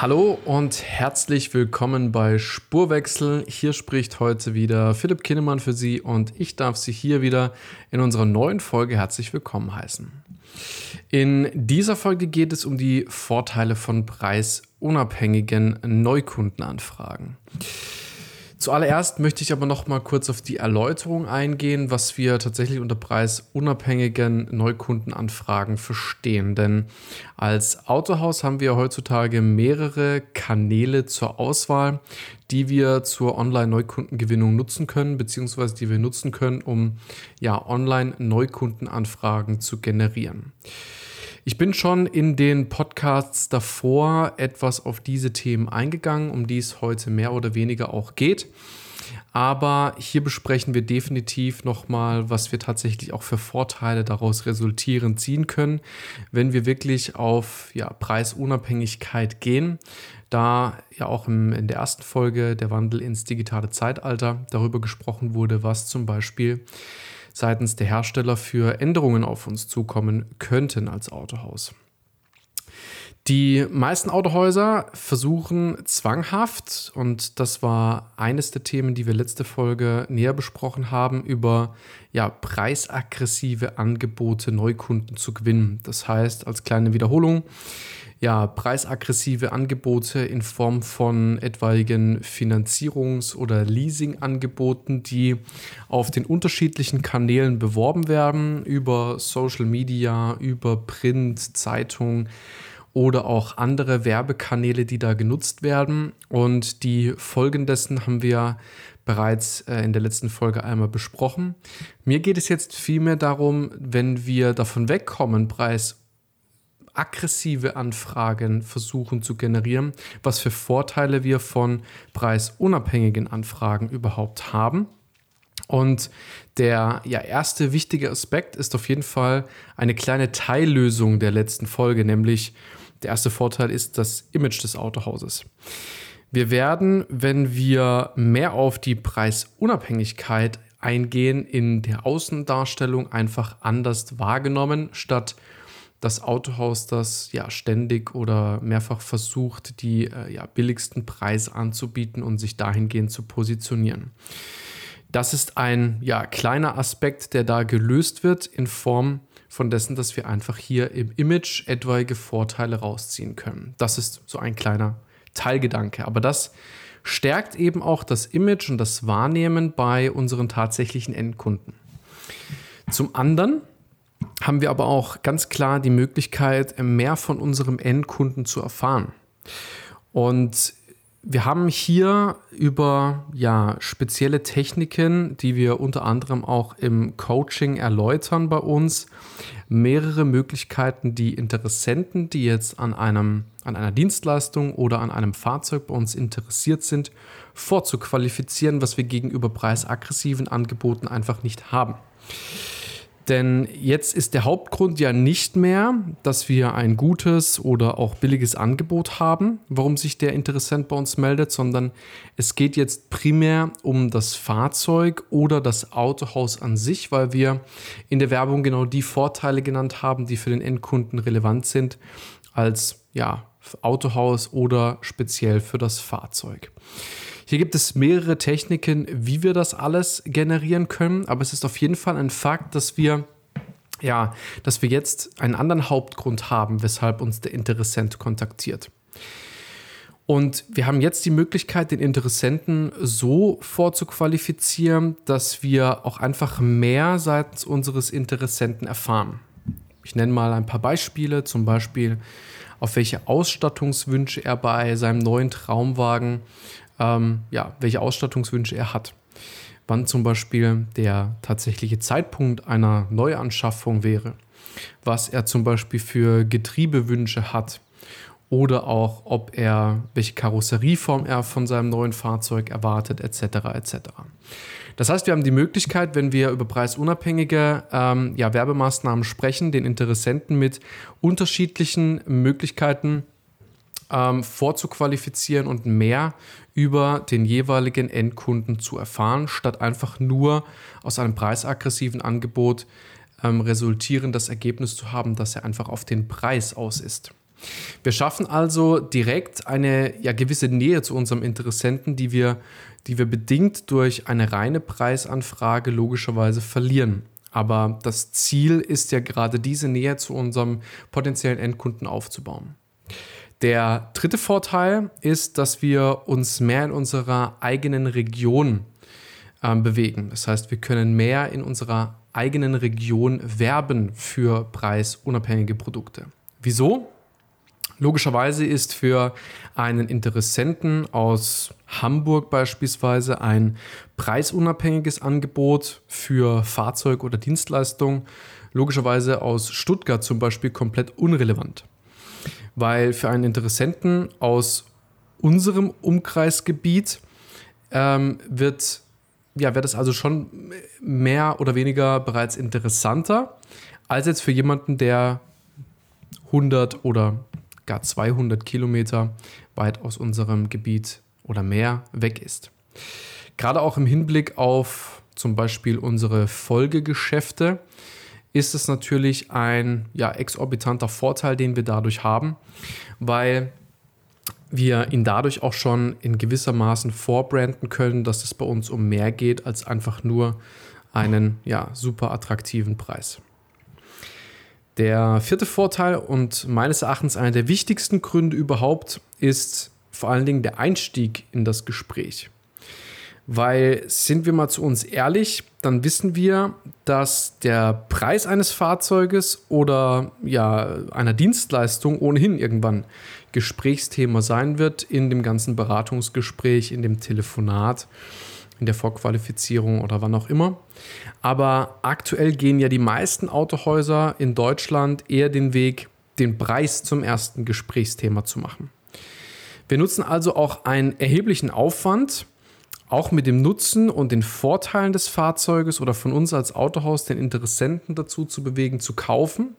Hallo und herzlich willkommen bei Spurwechsel. Hier spricht heute wieder Philipp Kinnemann für Sie und ich darf Sie hier wieder in unserer neuen Folge herzlich willkommen heißen. In dieser Folge geht es um die Vorteile von preisunabhängigen Neukundenanfragen. Zuallererst möchte ich aber noch mal kurz auf die Erläuterung eingehen, was wir tatsächlich unter preisunabhängigen Neukundenanfragen verstehen. Denn als Autohaus haben wir heutzutage mehrere Kanäle zur Auswahl, die wir zur Online-Neukundengewinnung nutzen können, beziehungsweise die wir nutzen können, um ja Online-Neukundenanfragen zu generieren. Ich bin schon in den Podcasts davor etwas auf diese Themen eingegangen, um die es heute mehr oder weniger auch geht. Aber hier besprechen wir definitiv nochmal, was wir tatsächlich auch für Vorteile daraus resultieren ziehen können, wenn wir wirklich auf ja, Preisunabhängigkeit gehen. Da ja auch im, in der ersten Folge der Wandel ins digitale Zeitalter darüber gesprochen wurde, was zum Beispiel seitens der Hersteller für Änderungen auf uns zukommen könnten als Autohaus. Die meisten Autohäuser versuchen zwanghaft, und das war eines der Themen, die wir letzte Folge näher besprochen haben, über ja, preisaggressive Angebote Neukunden zu gewinnen. Das heißt, als kleine Wiederholung, ja, preisaggressive Angebote in Form von etwaigen Finanzierungs- oder Leasingangeboten, die auf den unterschiedlichen Kanälen beworben werden, über Social Media, über Print, Zeitung oder auch andere Werbekanäle, die da genutzt werden. Und die Folgen dessen haben wir bereits äh, in der letzten Folge einmal besprochen. Mir geht es jetzt vielmehr darum, wenn wir davon wegkommen, Preis aggressive Anfragen versuchen zu generieren, was für Vorteile wir von preisunabhängigen Anfragen überhaupt haben. Und der ja, erste wichtige Aspekt ist auf jeden Fall eine kleine Teillösung der letzten Folge, nämlich der erste Vorteil ist das Image des Autohauses. Wir werden, wenn wir mehr auf die Preisunabhängigkeit eingehen, in der Außendarstellung einfach anders wahrgenommen, statt das Autohaus, das ja ständig oder mehrfach versucht, die äh, ja, billigsten Preise anzubieten und sich dahingehend zu positionieren. Das ist ein ja, kleiner Aspekt, der da gelöst wird in Form von dessen, dass wir einfach hier im Image etwaige Vorteile rausziehen können. Das ist so ein kleiner Teilgedanke. Aber das stärkt eben auch das Image und das Wahrnehmen bei unseren tatsächlichen Endkunden. Zum anderen haben wir aber auch ganz klar die Möglichkeit, mehr von unserem Endkunden zu erfahren. Und wir haben hier über ja, spezielle Techniken, die wir unter anderem auch im Coaching erläutern bei uns, mehrere Möglichkeiten, die Interessenten, die jetzt an, einem, an einer Dienstleistung oder an einem Fahrzeug bei uns interessiert sind, vorzuqualifizieren, was wir gegenüber preisaggressiven Angeboten einfach nicht haben. Denn jetzt ist der Hauptgrund ja nicht mehr, dass wir ein gutes oder auch billiges Angebot haben, warum sich der Interessent bei uns meldet, sondern es geht jetzt primär um das Fahrzeug oder das Autohaus an sich, weil wir in der Werbung genau die Vorteile genannt haben, die für den Endkunden relevant sind, als ja, Autohaus oder speziell für das Fahrzeug. Hier gibt es mehrere Techniken, wie wir das alles generieren können, aber es ist auf jeden Fall ein Fakt, dass wir ja, dass wir jetzt einen anderen Hauptgrund haben, weshalb uns der Interessent kontaktiert. Und wir haben jetzt die Möglichkeit, den Interessenten so vorzuqualifizieren, dass wir auch einfach mehr seitens unseres Interessenten erfahren. Ich nenne mal ein paar Beispiele, zum Beispiel auf welche Ausstattungswünsche er bei seinem neuen Traumwagen ähm, ja, welche Ausstattungswünsche er hat. Wann zum Beispiel der tatsächliche Zeitpunkt einer Neuanschaffung wäre. Was er zum Beispiel für Getriebewünsche hat. Oder auch, ob er, welche Karosserieform er von seinem neuen Fahrzeug erwartet, etc. etc. Das heißt, wir haben die Möglichkeit, wenn wir über preisunabhängige ähm, ja, Werbemaßnahmen sprechen, den Interessenten mit unterschiedlichen Möglichkeiten ähm, vorzuqualifizieren und mehr über den jeweiligen Endkunden zu erfahren, statt einfach nur aus einem preisaggressiven Angebot ähm, resultieren, das Ergebnis zu haben, dass er einfach auf den Preis aus ist. Wir schaffen also direkt eine ja, gewisse Nähe zu unserem Interessenten, die wir, die wir bedingt durch eine reine Preisanfrage logischerweise verlieren. Aber das Ziel ist ja gerade diese Nähe zu unserem potenziellen Endkunden aufzubauen. Der dritte Vorteil ist, dass wir uns mehr in unserer eigenen Region äh, bewegen. Das heißt, wir können mehr in unserer eigenen Region werben für preisunabhängige Produkte. Wieso? Logischerweise ist für einen Interessenten aus Hamburg beispielsweise ein preisunabhängiges Angebot für Fahrzeug oder Dienstleistung logischerweise aus Stuttgart zum Beispiel komplett unrelevant weil für einen Interessenten aus unserem Umkreisgebiet ähm, wird, ja, wird es also schon mehr oder weniger bereits interessanter, als jetzt für jemanden, der 100 oder gar 200 Kilometer weit aus unserem Gebiet oder mehr weg ist. Gerade auch im Hinblick auf zum Beispiel unsere Folgegeschäfte ist es natürlich ein ja, exorbitanter Vorteil, den wir dadurch haben, weil wir ihn dadurch auch schon in gewissermaßen vorbranden können, dass es bei uns um mehr geht als einfach nur einen ja, super attraktiven Preis. Der vierte Vorteil und meines Erachtens einer der wichtigsten Gründe überhaupt ist vor allen Dingen der Einstieg in das Gespräch. Weil, sind wir mal zu uns ehrlich, dann wissen wir, dass der Preis eines Fahrzeuges oder ja, einer Dienstleistung ohnehin irgendwann Gesprächsthema sein wird in dem ganzen Beratungsgespräch, in dem Telefonat, in der Vorqualifizierung oder wann auch immer. Aber aktuell gehen ja die meisten Autohäuser in Deutschland eher den Weg, den Preis zum ersten Gesprächsthema zu machen. Wir nutzen also auch einen erheblichen Aufwand, auch mit dem Nutzen und den Vorteilen des Fahrzeuges oder von uns als Autohaus den Interessenten dazu zu bewegen, zu kaufen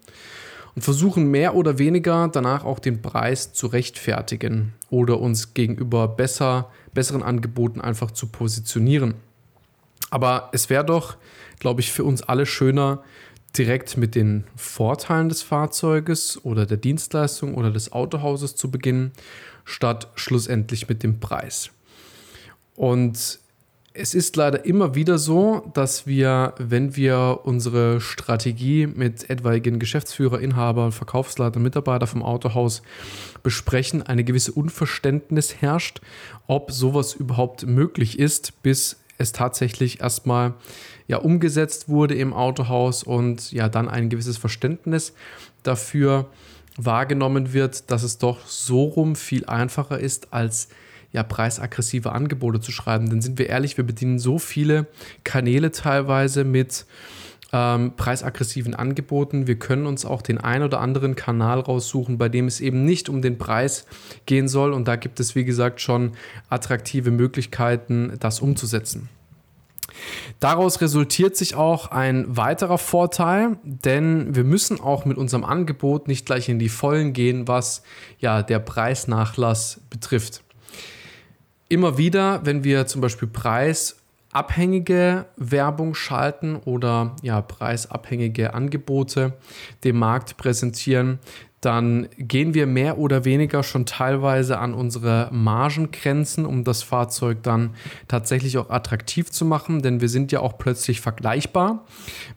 und versuchen mehr oder weniger danach auch den Preis zu rechtfertigen oder uns gegenüber besser, besseren Angeboten einfach zu positionieren. Aber es wäre doch, glaube ich, für uns alle schöner, direkt mit den Vorteilen des Fahrzeuges oder der Dienstleistung oder des Autohauses zu beginnen, statt schlussendlich mit dem Preis. Und es ist leider immer wieder so, dass wir, wenn wir unsere Strategie mit etwaigen Geschäftsführer, Inhaber, Verkaufsleiter, Mitarbeiter vom Autohaus besprechen, eine gewisse Unverständnis herrscht, ob sowas überhaupt möglich ist, bis es tatsächlich erstmal ja umgesetzt wurde im Autohaus und ja dann ein gewisses Verständnis dafür wahrgenommen wird, dass es doch so rum viel einfacher ist als ja, preisaggressive Angebote zu schreiben. Denn sind wir ehrlich, wir bedienen so viele Kanäle teilweise mit ähm, preisaggressiven Angeboten. Wir können uns auch den ein oder anderen Kanal raussuchen, bei dem es eben nicht um den Preis gehen soll. Und da gibt es, wie gesagt, schon attraktive Möglichkeiten, das umzusetzen. Daraus resultiert sich auch ein weiterer Vorteil, denn wir müssen auch mit unserem Angebot nicht gleich in die Vollen gehen, was ja der Preisnachlass betrifft immer wieder, wenn wir zum Beispiel preisabhängige Werbung schalten oder ja, preisabhängige Angebote dem Markt präsentieren, dann gehen wir mehr oder weniger schon teilweise an unsere Margengrenzen, um das Fahrzeug dann tatsächlich auch attraktiv zu machen, denn wir sind ja auch plötzlich vergleichbar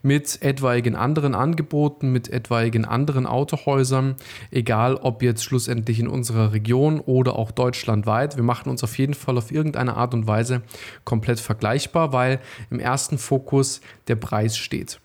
mit etwaigen anderen Angeboten, mit etwaigen anderen Autohäusern, egal ob jetzt schlussendlich in unserer Region oder auch deutschlandweit. Wir machen uns auf jeden Fall auf irgendeine Art und Weise komplett vergleichbar, weil im ersten Fokus der Preis steht.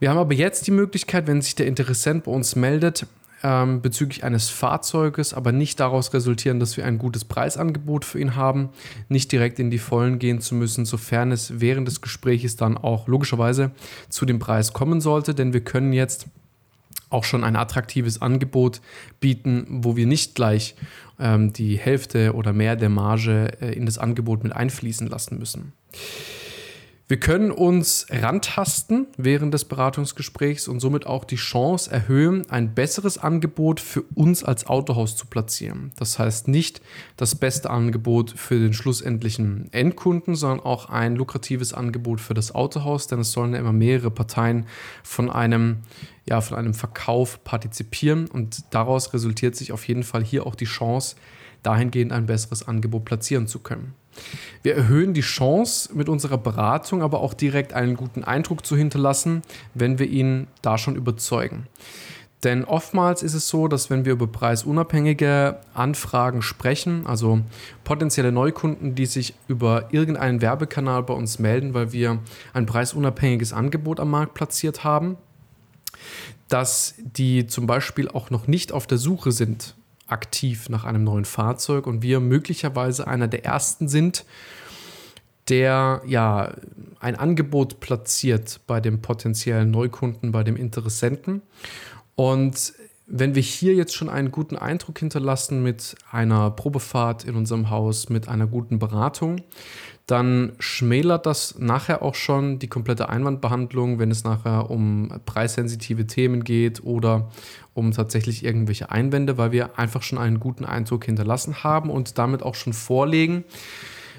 Wir haben aber jetzt die Möglichkeit, wenn sich der Interessent bei uns meldet, ähm, bezüglich eines Fahrzeuges, aber nicht daraus resultieren, dass wir ein gutes Preisangebot für ihn haben, nicht direkt in die Vollen gehen zu müssen, sofern es während des Gesprächs dann auch logischerweise zu dem Preis kommen sollte, denn wir können jetzt auch schon ein attraktives Angebot bieten, wo wir nicht gleich ähm, die Hälfte oder mehr der Marge äh, in das Angebot mit einfließen lassen müssen. Wir können uns rantasten während des Beratungsgesprächs und somit auch die Chance erhöhen, ein besseres Angebot für uns als Autohaus zu platzieren. Das heißt nicht das beste Angebot für den schlussendlichen Endkunden, sondern auch ein lukratives Angebot für das Autohaus, denn es sollen ja immer mehrere Parteien von einem, ja, von einem Verkauf partizipieren und daraus resultiert sich auf jeden Fall hier auch die Chance, dahingehend ein besseres Angebot platzieren zu können. Wir erhöhen die Chance, mit unserer Beratung aber auch direkt einen guten Eindruck zu hinterlassen, wenn wir ihn da schon überzeugen. Denn oftmals ist es so, dass wenn wir über preisunabhängige Anfragen sprechen, also potenzielle Neukunden, die sich über irgendeinen Werbekanal bei uns melden, weil wir ein preisunabhängiges Angebot am Markt platziert haben, dass die zum Beispiel auch noch nicht auf der Suche sind aktiv nach einem neuen Fahrzeug und wir möglicherweise einer der ersten sind, der ja ein Angebot platziert bei dem potenziellen Neukunden, bei dem Interessenten. Und wenn wir hier jetzt schon einen guten Eindruck hinterlassen mit einer Probefahrt in unserem Haus, mit einer guten Beratung, dann schmälert das nachher auch schon die komplette Einwandbehandlung, wenn es nachher um preissensitive Themen geht oder um tatsächlich irgendwelche Einwände, weil wir einfach schon einen guten Eindruck hinterlassen haben und damit auch schon vorlegen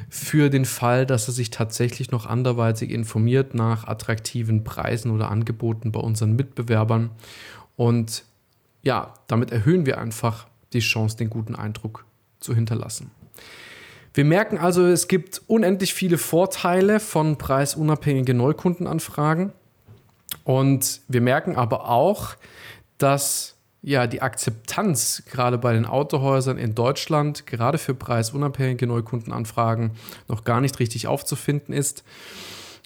für den Fall, dass er sich tatsächlich noch anderweitig informiert nach attraktiven Preisen oder Angeboten bei unseren Mitbewerbern. Und ja, damit erhöhen wir einfach die Chance, den guten Eindruck zu hinterlassen. Wir merken also, es gibt unendlich viele Vorteile von preisunabhängigen Neukundenanfragen. Und wir merken aber auch, dass ja die Akzeptanz gerade bei den Autohäusern in Deutschland, gerade für preisunabhängige Neukundenanfragen, noch gar nicht richtig aufzufinden ist.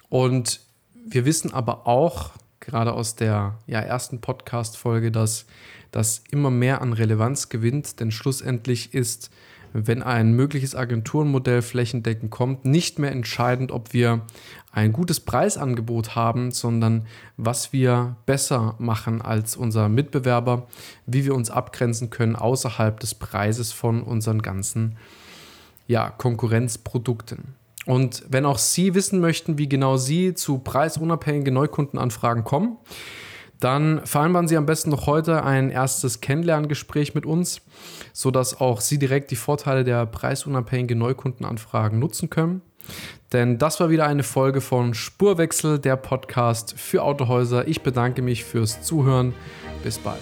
Und wir wissen aber auch, gerade aus der ja, ersten Podcast-Folge, dass das immer mehr an Relevanz gewinnt, denn schlussendlich ist wenn ein mögliches Agenturenmodell flächendeckend kommt, nicht mehr entscheidend, ob wir ein gutes Preisangebot haben, sondern was wir besser machen als unser Mitbewerber, wie wir uns abgrenzen können außerhalb des Preises von unseren ganzen ja, Konkurrenzprodukten. Und wenn auch Sie wissen möchten, wie genau Sie zu preisunabhängigen Neukundenanfragen kommen, dann vereinbaren Sie am besten noch heute ein erstes Kennenlerngespräch mit uns, sodass auch Sie direkt die Vorteile der preisunabhängigen Neukundenanfragen nutzen können. Denn das war wieder eine Folge von Spurwechsel, der Podcast für Autohäuser. Ich bedanke mich fürs Zuhören. Bis bald.